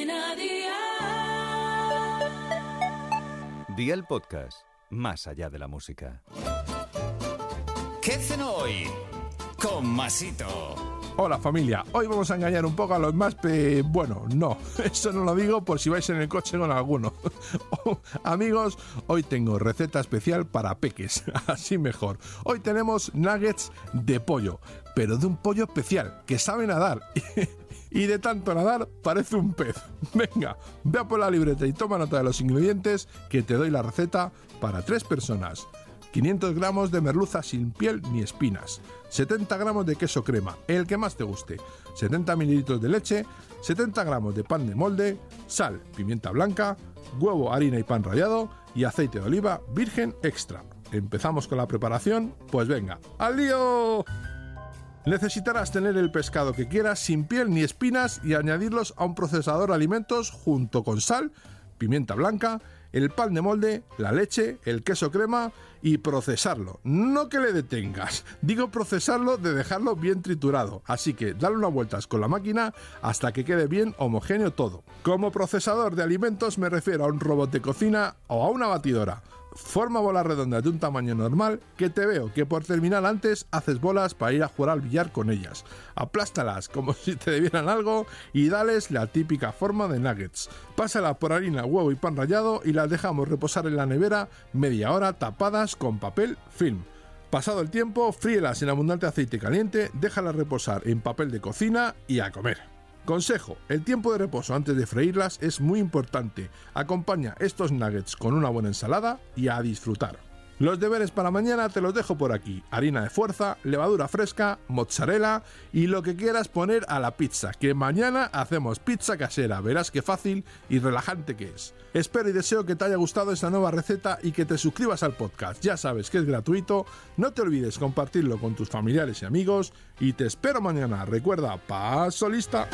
Cadena Dial. Día el podcast, más allá de la música. ¿Qué hacen hoy? Con Masito. Hola familia, hoy vamos a engañar un poco a los más pe... Bueno, no, eso no lo digo por si vais en el coche con alguno. Amigos, hoy tengo receta especial para peques, así mejor. Hoy tenemos nuggets de pollo, pero de un pollo especial, que sabe nadar. Y de tanto nadar parece un pez. Venga, ve a por la libreta y toma nota de los ingredientes que te doy la receta para tres personas. 500 gramos de merluza sin piel ni espinas, 70 gramos de queso crema, el que más te guste, 70 mililitros de leche, 70 gramos de pan de molde, sal, pimienta blanca, huevo, harina y pan rallado y aceite de oliva virgen extra. ¿Empezamos con la preparación? Pues venga, ¡al lío! Necesitarás tener el pescado que quieras sin piel ni espinas y añadirlos a un procesador de alimentos junto con sal, pimienta blanca, el pan de molde, la leche, el queso crema y procesarlo. No que le detengas, digo procesarlo de dejarlo bien triturado, así que dale unas vueltas con la máquina hasta que quede bien homogéneo todo. Como procesador de alimentos me refiero a un robot de cocina o a una batidora. Forma bolas redondas de un tamaño normal que te veo que por terminar antes haces bolas para ir a jugar al billar con ellas. Aplástalas como si te debieran algo y dales la típica forma de nuggets. Pásala por harina, huevo y pan rallado y las dejamos reposar en la nevera media hora tapadas con papel film. Pasado el tiempo, fríelas en abundante aceite caliente, déjalas reposar en papel de cocina y a comer. Consejo, el tiempo de reposo antes de freírlas es muy importante. Acompaña estos nuggets con una buena ensalada y a disfrutar. Los deberes para mañana te los dejo por aquí. Harina de fuerza, levadura fresca, mozzarella y lo que quieras poner a la pizza, que mañana hacemos pizza casera. Verás qué fácil y relajante que es. Espero y deseo que te haya gustado esta nueva receta y que te suscribas al podcast. Ya sabes que es gratuito. No te olvides compartirlo con tus familiares y amigos y te espero mañana. Recuerda, paso lista.